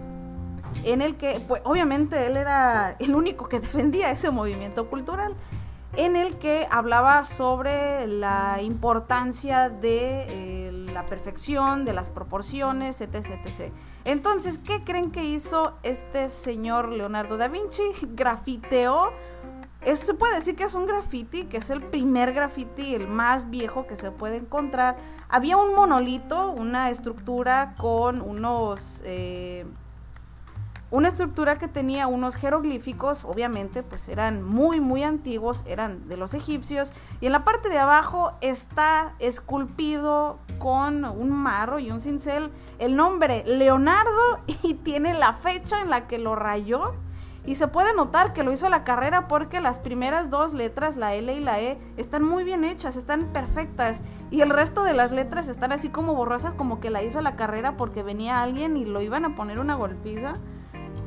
en el que, pues obviamente él era el único que defendía ese movimiento cultural en el que hablaba sobre la importancia de eh, la perfección, de las proporciones, etc, etc. Entonces, ¿qué creen que hizo este señor Leonardo da Vinci? Grafiteó. Eso se puede decir que es un graffiti, que es el primer graffiti, el más viejo que se puede encontrar. Había un monolito, una estructura con unos... Eh, una estructura que tenía unos jeroglíficos, obviamente, pues eran muy, muy antiguos, eran de los egipcios, y en la parte de abajo está esculpido con un marro y un cincel el nombre Leonardo y tiene la fecha en la que lo rayó. Y se puede notar que lo hizo a la carrera porque las primeras dos letras, la L y la E, están muy bien hechas, están perfectas. Y el resto de las letras están así como borrosas, como que la hizo a la carrera porque venía alguien y lo iban a poner una golpiza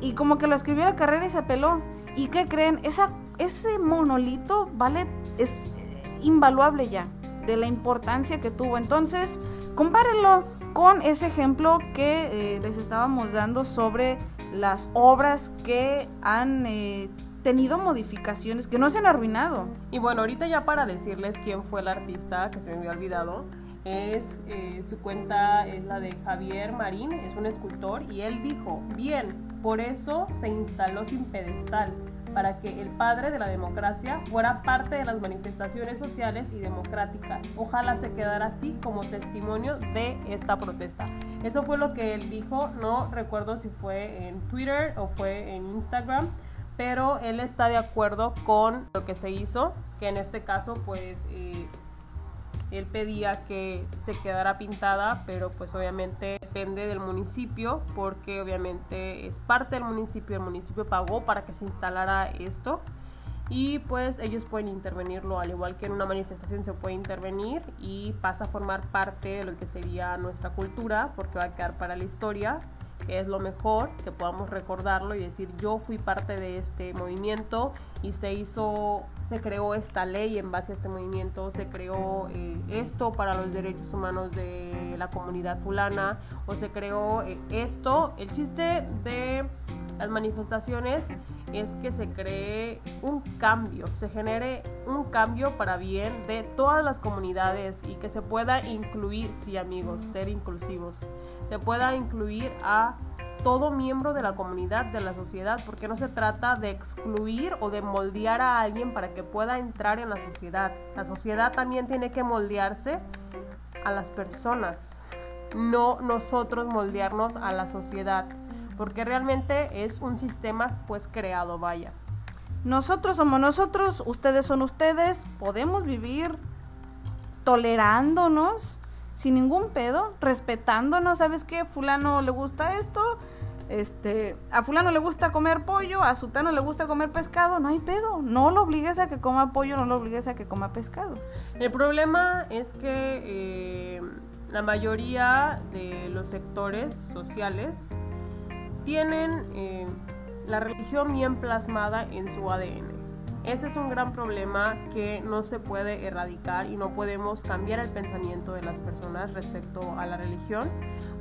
y como que lo escribió la carrera y se peló. ¿Y qué creen? Esa, ese monolito, ¿vale? Es eh, invaluable ya de la importancia que tuvo. Entonces, compárenlo con ese ejemplo que eh, les estábamos dando sobre las obras que han eh, tenido modificaciones, que no se han arruinado. Y bueno, ahorita ya para decirles quién fue el artista que se me había olvidado, es su cuenta es la de Javier Marín, es un escultor y él dijo, bien, por eso se instaló sin pedestal, para que el padre de la democracia fuera parte de las manifestaciones sociales y democráticas. Ojalá se quedara así como testimonio de esta protesta. Eso fue lo que él dijo, no recuerdo si fue en Twitter o fue en Instagram, pero él está de acuerdo con lo que se hizo, que en este caso pues... Eh, él pedía que se quedara pintada, pero pues obviamente depende del municipio, porque obviamente es parte del municipio, el municipio pagó para que se instalara esto y pues ellos pueden intervenirlo. Al igual que en una manifestación se puede intervenir y pasa a formar parte de lo que sería nuestra cultura porque va a quedar para la historia es lo mejor, que podamos recordarlo y decir yo fui parte de este movimiento y se hizo, se creó esta ley en base a este movimiento, se creó eh, esto para los derechos humanos de la comunidad fulana o se creó eh, esto. El chiste de Las manifestaciones es que se cree un cambio, se genere un cambio para bien de todas las comunidades y que se pueda incluir, sí amigos, ser inclusivos, se pueda incluir a todo miembro de la comunidad, de la sociedad, porque no se trata de excluir o de moldear a alguien para que pueda entrar en la sociedad. La sociedad también tiene que moldearse a las personas, no nosotros moldearnos a la sociedad, porque realmente es un sistema pues creado, vaya. Nosotros somos nosotros, ustedes son ustedes, podemos vivir tolerándonos sin ningún pedo, respetándonos, ¿sabes qué? Fulano le gusta esto, este, a fulano le gusta comer pollo, a sutano le gusta comer pescado, no hay pedo, no lo obligues a que coma pollo, no lo obligues a que coma pescado. El problema es que eh, la mayoría de los sectores sociales tienen eh, la religión bien plasmada en su ADN. Ese es un gran problema que no se puede erradicar y no podemos cambiar el pensamiento de las personas respecto a la religión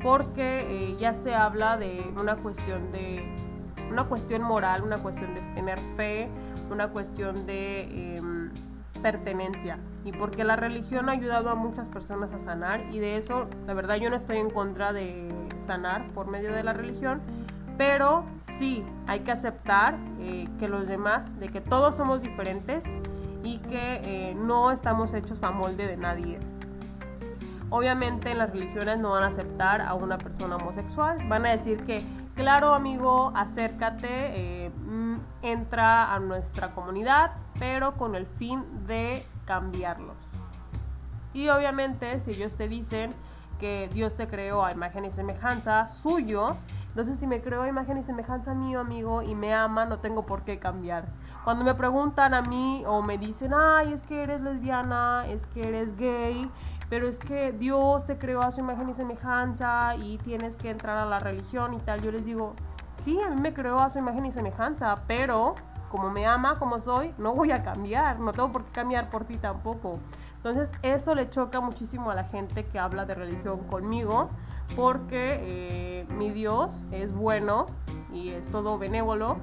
porque eh, ya se habla de una cuestión de una cuestión moral, una cuestión de tener fe, una cuestión de em, pertenencia y porque la religión ha ayudado a muchas personas a sanar y de eso la verdad yo no estoy en contra de sanar por medio de la religión pero sí hay que aceptar eh, que los demás, de que todos somos diferentes y que eh, no estamos hechos a molde de nadie. Obviamente en las religiones no van a aceptar a una persona homosexual, van a decir que, claro amigo, acércate, eh, mm, entra a nuestra comunidad, pero con el fin de cambiarlos. Y obviamente si ellos te dicen que Dios te creó a imagen y semejanza suyo, entonces, si me creo imagen y semejanza mío, amigo, y me ama, no tengo por qué cambiar. Cuando me preguntan a mí o me dicen, ay, es que eres lesbiana, es que eres gay, pero es que Dios te creó a su imagen y semejanza y tienes que entrar a la religión y tal, yo les digo, sí, a mí me creó a su imagen y semejanza, pero como me ama, como soy, no voy a cambiar, no tengo por qué cambiar por ti tampoco. Entonces eso le choca muchísimo a la gente que habla de religión conmigo, porque eh, mi Dios es bueno y es todo benévolo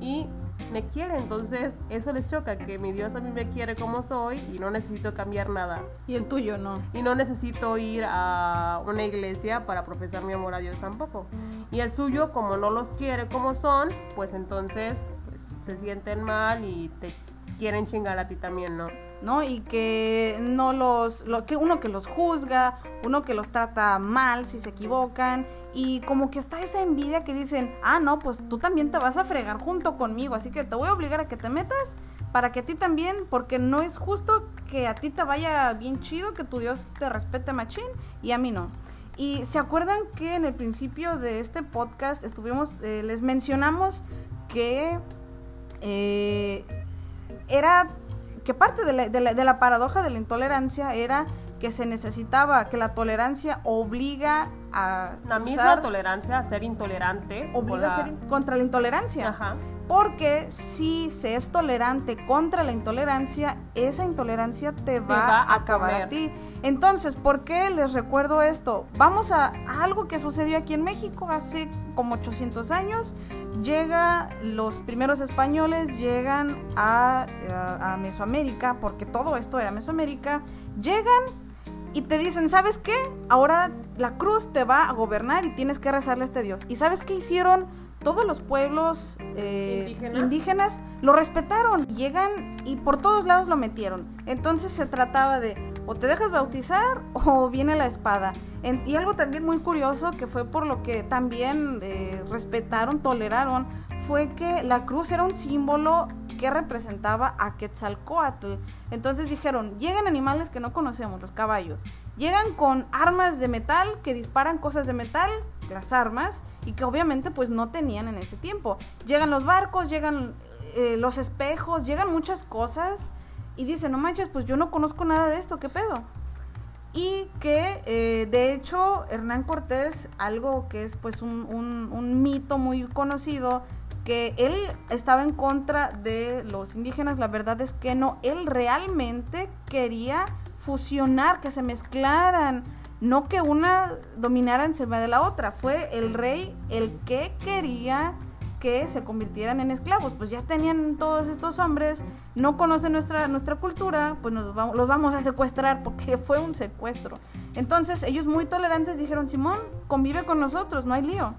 y me quiere, entonces eso les choca, que mi Dios a mí me quiere como soy y no necesito cambiar nada. Y el tuyo no. Y no necesito ir a una iglesia para profesar mi amor a Dios tampoco. Y el suyo, como no los quiere como son, pues entonces pues, se sienten mal y te quieren chingar a ti también, ¿no? ¿No? Y que no los, lo, que uno que los juzga, uno que los trata mal si se equivocan, y como que está esa envidia que dicen, ah, no, pues tú también te vas a fregar junto conmigo, así que te voy a obligar a que te metas para que a ti también, porque no es justo que a ti te vaya bien chido, que tu Dios te respete machín y a mí no. Y se acuerdan que en el principio de este podcast estuvimos, eh, les mencionamos que eh, era que parte de la, de, la, paradoja de la intolerancia era que se necesitaba, que la tolerancia obliga a... La misma tolerancia a ser intolerante. Obliga a ser contra la intolerancia. Ajá. Porque si se es tolerante contra la intolerancia, esa intolerancia te va, a, acabar a ti. Entonces, ¿por qué les recuerdo esto? Vamos a, algo que sucedió aquí en México hace como 800 años. Llega, los primeros españoles llegan a, a Mesoamérica, porque todo esto era Mesoamérica. Llegan y te dicen, ¿sabes qué? Ahora la cruz te va a gobernar y tienes que rezarle a este Dios. ¿Y sabes qué hicieron? Todos los pueblos eh, ¿Indígenas? lo respetaron. Llegan y por todos lados lo metieron. Entonces se trataba de o te dejas bautizar o viene la espada. y algo también muy curioso que fue por lo que también eh, respetaron, toleraron, fue que la cruz era un símbolo que representaba a Quetzalcoatl. Entonces dijeron, llegan animales que no conocemos, los caballos. Llegan con armas de metal que disparan cosas de metal, las armas, y que obviamente pues no tenían en ese tiempo. Llegan los barcos, llegan eh, los espejos, llegan muchas cosas y dicen, no manches, pues yo no conozco nada de esto, ¿qué pedo? Y que eh, de hecho Hernán Cortés, algo que es pues un, un mito muy conocido, que él estaba en contra de los indígenas, la verdad es que no, él realmente quería fusionar, que se mezclaran no que una dominara encima de la otra, fue el rey el que quería que se convirtieran en esclavos. Pues ya tenían todos estos hombres, no conocen nuestra, nuestra cultura, pues nos los vamos a secuestrar porque fue un secuestro. Entonces ellos muy tolerantes dijeron, Simón, convive con nosotros, no hay lío.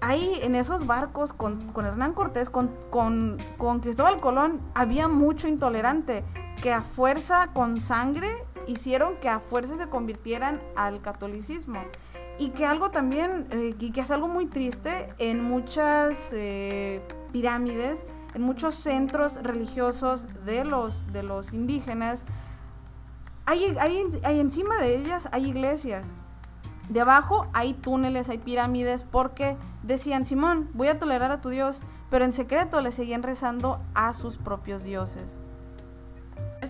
Ahí en esos barcos con, Hernán Cortés, con, con, con Cristóbal Colón, había mucho intolerante que a fuerza, con sangre, hicieron que a fuerza se convirtieran al catolicismo. Y que algo también, eh, y que es algo muy triste, en muchas eh, pirámides, en muchos centros religiosos de los, de los indígenas, hay, hay, hay encima de ellas hay iglesias. De abajo hay túneles, hay pirámides, porque decían, Simón, voy a tolerar a tu Dios, pero en secreto le seguían rezando a sus propios dioses.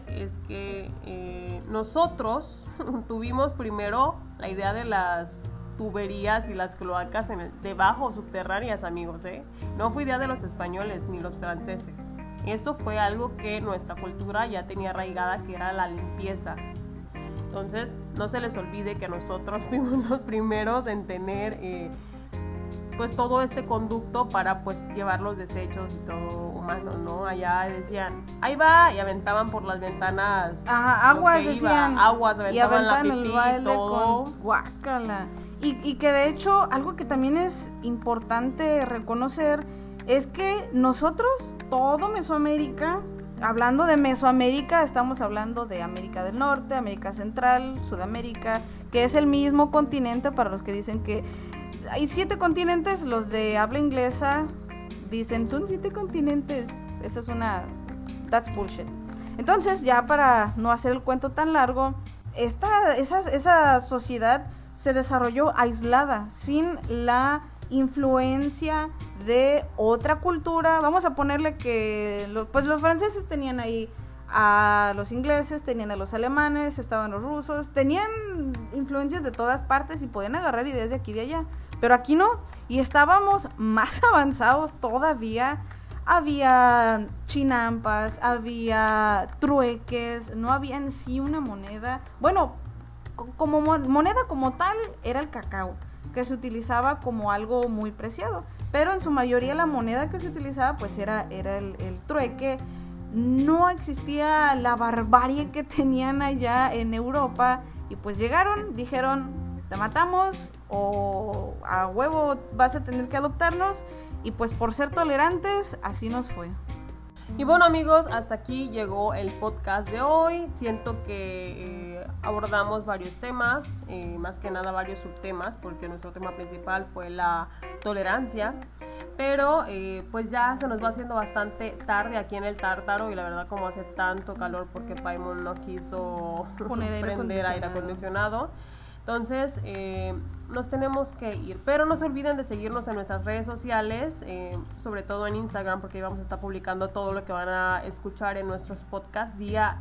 Es que eh, nosotros tuvimos primero la idea de las tuberías y las cloacas en el, debajo subterráneas, amigos, ¿eh? No fue idea de los españoles ni los franceses. Eso fue algo que nuestra cultura ya tenía arraigada, que era la limpieza. Entonces, no se les olvide que nosotros fuimos los primeros en tener eh, pues todo este conducto para pues llevar los desechos y todo humano, ¿no? Allá decían, ahí va, y aventaban por las ventanas. Ajá, aguas decían. Aguas, aventaban y la pipí, el todo. con guácala. Y, y que de hecho, algo que también es importante reconocer es que nosotros, todo Mesoamérica, hablando de Mesoamérica, estamos hablando de América del Norte, América Central, Sudamérica, que es el mismo continente para los que dicen que hay siete continentes, los de habla inglesa dicen son siete continentes. Eso es una... That's bullshit. Entonces, ya para no hacer el cuento tan largo, esta, esa, esa sociedad se desarrolló aislada, sin la influencia de otra cultura. Vamos a ponerle que pues los franceses tenían ahí a los ingleses, tenían a los alemanes, estaban los rusos, tenían influencias de todas partes y podían agarrar ideas de aquí y de allá. Pero aquí no, y estábamos más avanzados todavía. Había chinampas, había trueques, no había en sí una moneda. Bueno, como moneda como tal era el cacao, que se utilizaba como algo muy preciado. Pero en su mayoría la moneda que se utilizaba pues era, era el, el trueque. No existía la barbarie que tenían allá en Europa y pues llegaron, dijeron, te matamos o a huevo vas a tener que adoptarnos y pues por ser tolerantes así nos fue. Y bueno amigos, hasta aquí llegó el podcast de hoy. Siento que eh, abordamos varios temas, eh, más que nada varios subtemas, porque nuestro tema principal fue la tolerancia. Pero eh, pues ya se nos va haciendo bastante tarde aquí en el Tártaro y la verdad como hace tanto calor porque Paimon no quiso Poner prender aire acondicionado. Entonces, eh, nos tenemos que ir. Pero no se olviden de seguirnos en nuestras redes sociales, sobre todo en Instagram, porque ahí vamos a estar publicando todo lo que van a escuchar en nuestros podcasts día,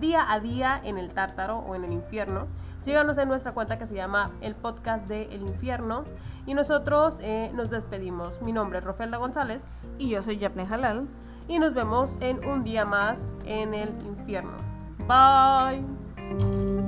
día a día en el tártaro o en el infierno. Síganos en nuestra cuenta que se llama El Podcast de El Infierno. Y nosotros eh, nos despedimos. Mi nombre es Rofelda González. Y yo soy Yapne Halal. Y nos vemos en un día más en el infierno. Bye.